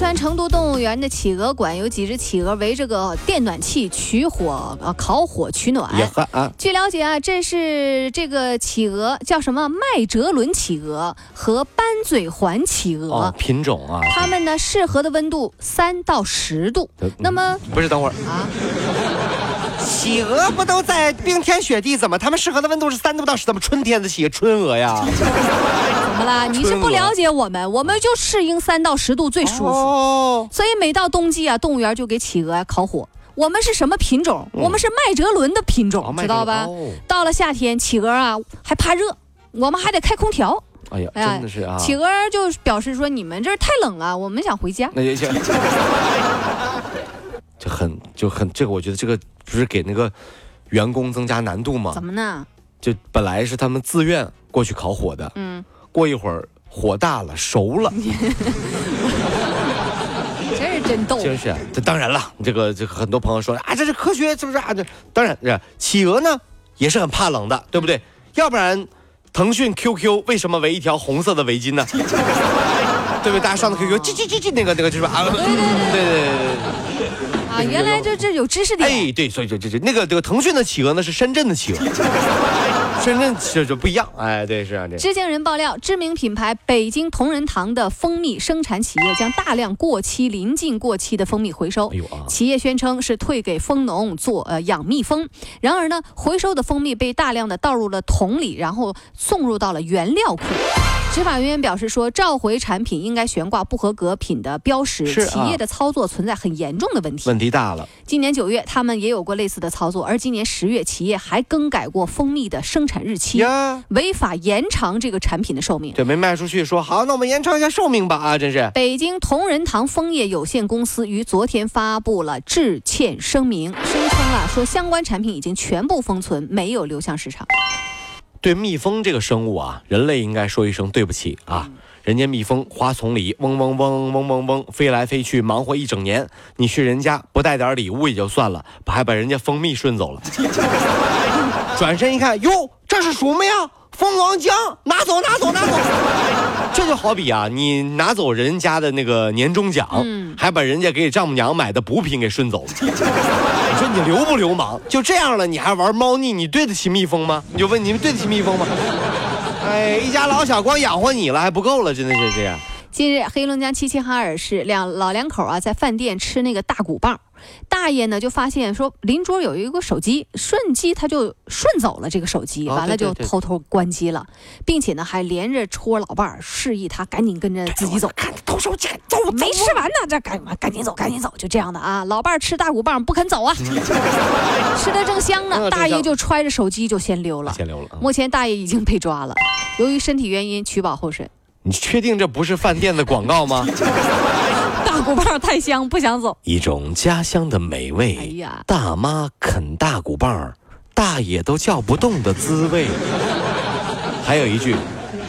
川成都动物园的企鹅馆有几只企鹅围着个电暖气取火，呃，烤火取暖。啊，据了解啊，这是这个企鹅叫什么麦哲伦企鹅和斑嘴环企鹅，哦，品种啊，它们呢适合的温度三到十度。呃那么不是，等会儿，啊，企鹅不都在冰天雪地？怎么它们适合的温度是三度到十？怎么春天的企鹅春鹅呀？怎么啦？你是不了解我们，我们就适应三到十度最舒服。哦，所以每到冬季啊，动物园就给企鹅啊烤火。我们是什么品种？我们是麦哲伦的品种，哦知道吧？哦到了夏天，企鹅啊还怕热，我们还得开空调。哎呀，哎呀真的是啊，企鹅就表示说：“你们这儿太冷了，我们想回家。那也行，就很就很这个，我觉得这个不是给那个员工增加难度”吗怎？么呢？就本来是他们自愿过去烤火的，嗯，过一会儿火大了，熟了，真是真逗。就是。这当然了，这个这个很多朋友说啊，这是科学，是不是啊？这当然，这企鹅呢也是很怕冷的，对不对？要不然，腾讯 QQ 为什么围一条红色的围巾呢？对不对？大家上的 QQ，叽叽叽叽，那个那个就是啊，对对对对对。啊，原来这这有知识点。哎，对，所以就这这那个这个腾讯的企鹅呢是深圳的企鹅，深圳这就不一样。哎，对，是啊，这知情人爆料，知名品牌北京同仁堂的蜂蜜生产企业将大量过期、临近过期的蜂蜜回收。哎呦啊企业宣称是退给蜂农做呃养蜜蜂，然而呢，回收的蜂蜜被大量的倒入了桶里，然后送入到了原料库。执法人员表示说，召回产品应该悬挂不合格品的标识，啊企业的操作存在很严重的问题。问题大了。今年九月，他们也有过类似的操作，而今年十月，企业还更改过蜂蜜的生产日期，呀，违法延长这个产品的寿命。这没卖出去，说好，那我们延长一下寿命吧啊！真是，北京同仁堂蜂业有限公司于昨天发布了致歉声明，声称啊说相关产品已经全部封存，没有流向市场。对蜜蜂这个生物啊，人类应该说一声对不起啊！人家蜜蜂花丛里嗡嗡嗡嗡嗡嗡飞来飞去，忙活一整年，你去人家不带点礼物也就算了，还把人家蜂蜜顺走了。转身一看，哟，这是什么呀？蜂王浆，拿走，拿走，拿走！这就好比啊，你拿走人家的那个年终奖，嗯还把人家给丈母娘买的补品给顺走了。你说你流不流氓？就这样了，你还玩猫腻，你对得起蜜蜂吗？你就问你们对得起蜜蜂吗？哎，一家老小光养活你了，还不够了，真的是这样。近日，黑龙江齐齐哈尔市两老两口啊在饭店吃那个大骨棒，大爷呢就发现说邻桌有一个手机，顺机他就顺走了这个手机，哦完了就偷偷关机了，并且呢还连着戳老伴儿，示意他赶紧跟着自己走。看偷手机，走走没吃完呢，这赶赶紧走，赶紧走，就这样的啊。老伴儿吃大骨棒不肯走啊，吃的正香呢，嗯大爷就揣着手机就先溜了。先溜了啊。目前大爷已经被抓了，由于身体原因取保候审。你确定这不是饭店的广告吗？棒太香，不想走。一种家乡的美味。哎呀大妈啃大骨棒，大爷都叫不动的滋味。还有一句，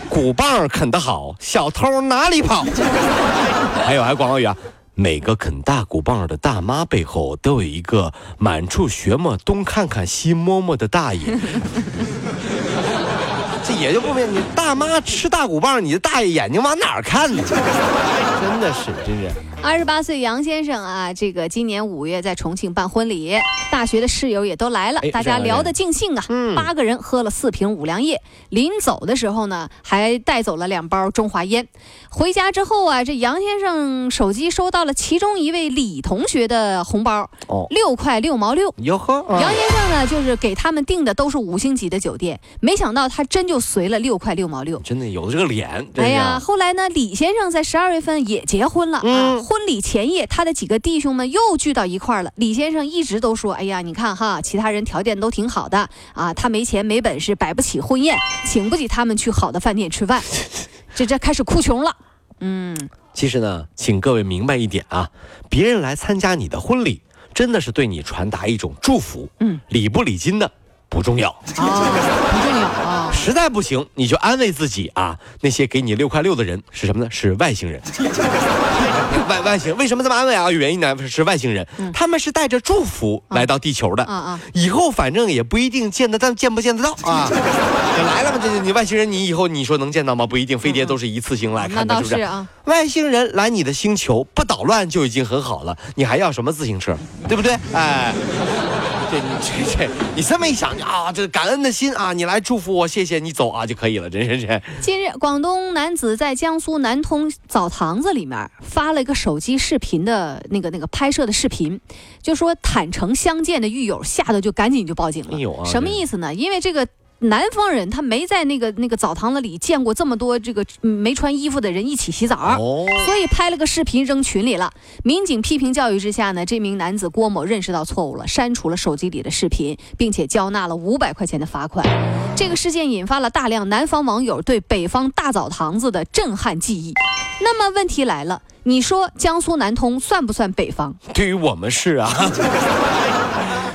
骨棒啃得好，小偷哪里跑？还有还有广告语啊。每个啃大骨棒的大妈背后，都有一个满处学摸东看看西摸摸的大爷。这也就不明，你大妈吃大骨棒，你的大爷眼睛往哪儿看呢？真的是，真是。二十八岁杨先生啊，这个今年五月在重庆办婚礼，大学的室友也都来了哎，大家聊得尽兴啊。嗯八个人喝了四瓶五粮液，临走的时候呢，还带走了两包中华烟。回家之后啊，这杨先生手机收到了其中一位李同学的红包，哦六块六毛六。哟呵，杨先生呢，就是给他们订的都是五星级的酒店，没想到他真就随了六块六毛六。真的有这个脸，哎呀，啊。后来呢，李先生在十二月份也结婚了、啊。嗯婚礼前夜，他的几个弟兄们又聚到一块儿了。李先生一直都说：“哎呀，你看哈，其他人条件都挺好的啊，他没钱没本事，摆不起婚宴，请不起他们去好的饭店吃饭，这这开始哭穷了。”嗯，其实呢，请各位明白一点啊，别人来参加你的婚礼，真的是对你传达一种祝福。嗯，礼不礼金的，不重要。实在不行，你就安慰自己啊，那些给你六块六的人是什么呢？是外星人。外外星为什么这么安慰啊？原因呢是外星人，他们是带着祝福来到地球的。啊啊以后反正也不一定见得到，见不见得到啊？这来了嘛，这你外星人，你以后你说能见到吗？不一定，飞碟都是一次性来看的，倒是不是？是啊。外星人来你的星球不捣乱就已经很好了，你还要什么自行车，对不对？哎，这你这这你这么一想啊，这感恩的心啊，你来祝福我，谢谢你走啊就可以了，真是这。近日，广东男子在江苏南通澡堂子里面发了一个手机视频的那个那个拍摄的视频，就说坦诚相见的狱友吓得就赶紧就报警了。哎呦啊什么意思呢？因为这个。南方人他没在那个那个澡堂子里见过这么多这个嗯没穿衣服的人一起洗澡，哦所以拍了个视频扔群里了。民警批评教育之下呢，这名男子郭某认识到错误了，删除了手机里的视频，并且交纳了五百块钱的罚款。这个事件引发了大量南方网友对北方大澡堂子的震撼记忆。那么问题来了，你说江苏南通算不算北方？对于我们是啊。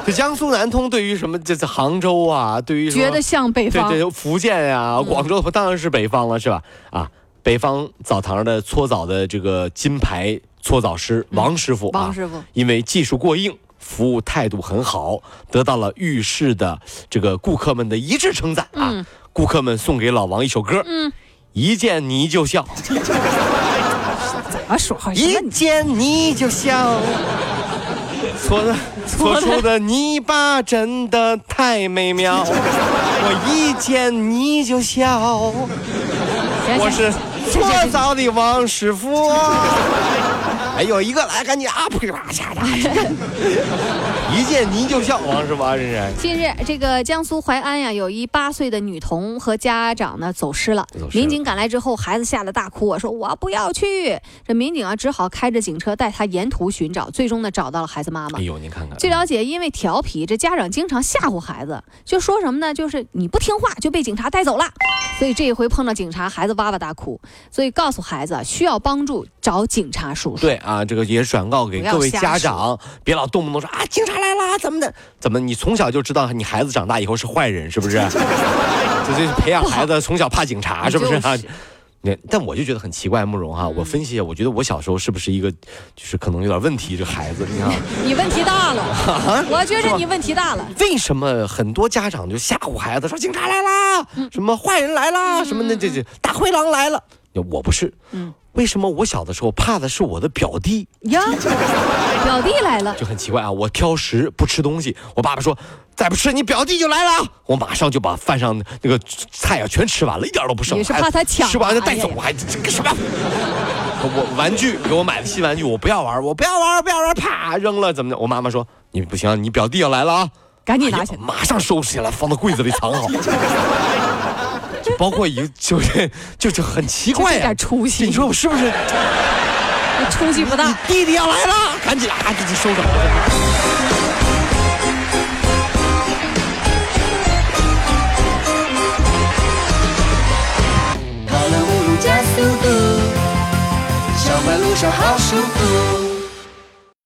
这 江苏南通对于什么？这这杭州啊，对于什么觉得像北方？对对，福建呀、广州当然是北方了，是吧？啊，北方澡堂的搓澡的这个金牌搓澡师王师傅啊，王师傅因为技术过硬。服务态度很好，得到了浴室的这个顾客们的一致称赞啊！嗯顾客们送给老王一首歌，嗯，一见你就笑，怎么说一见你就笑，搓的 搓出的泥巴真的太美妙，我一见你就笑，我是搓澡的王师傅。哎有，一个来赶紧啊，噼里啪啦嚓嚓，一见您就笑，王师傅啊，真是。近日，这个江苏淮安呀，有一八岁的女童和家长呢走失了。民警赶来之后，孩子吓得大哭我，说我不要去。这民警啊，只好开着警车带他沿途寻找，最终呢找到了孩子妈妈哎。呦，您看看，据了解，因为调皮，这家长经常吓唬孩子，就说什么呢？就是你不听话就被警察带走了。所以这一回碰到警察，孩子哇哇大哭，所以告诉孩子啊需要帮助找警察叔叔。对啊，这个也转告给各位家长，别老动不动说啊，警察来啦，怎么的？怎么你从小就知道你孩子长大以后是坏人，是不是？这这培养孩子从小怕警察，是不是？啊？那但我就觉得很奇怪，慕容哈，我分析一下，我觉得我小时候是不是一个，就是可能有点问题，这个孩子，你看，你问题大了，我觉着你问题大了。为什么很多家长就吓唬孩子说警察来啦，什么坏人来啦，什么那这这大灰狼来了？我不是，嗯为什么我小的时候怕的是我的表弟？呀，表弟来了，就很奇怪啊！我挑食不吃东西，我爸爸说再不吃你表弟就来了，我马上就把饭上那个菜啊全吃完了，一点都不剩。你是怕他抢啊吃完就带走哎，我还 这个什么？我玩具给我买的新玩具，我不要玩，我不要玩，不要玩，啪扔了，怎么的？我妈妈说你不行，你表弟要来了啊，赶紧拿去哎。马上收拾起来，放到柜子里藏好。就包括一个就是就是很奇怪呀、就这点出息你说我是不是？你出息不大。弟弟要来了，赶紧啊，赶紧收拾好。跑了五路加速度，上班路上好舒服。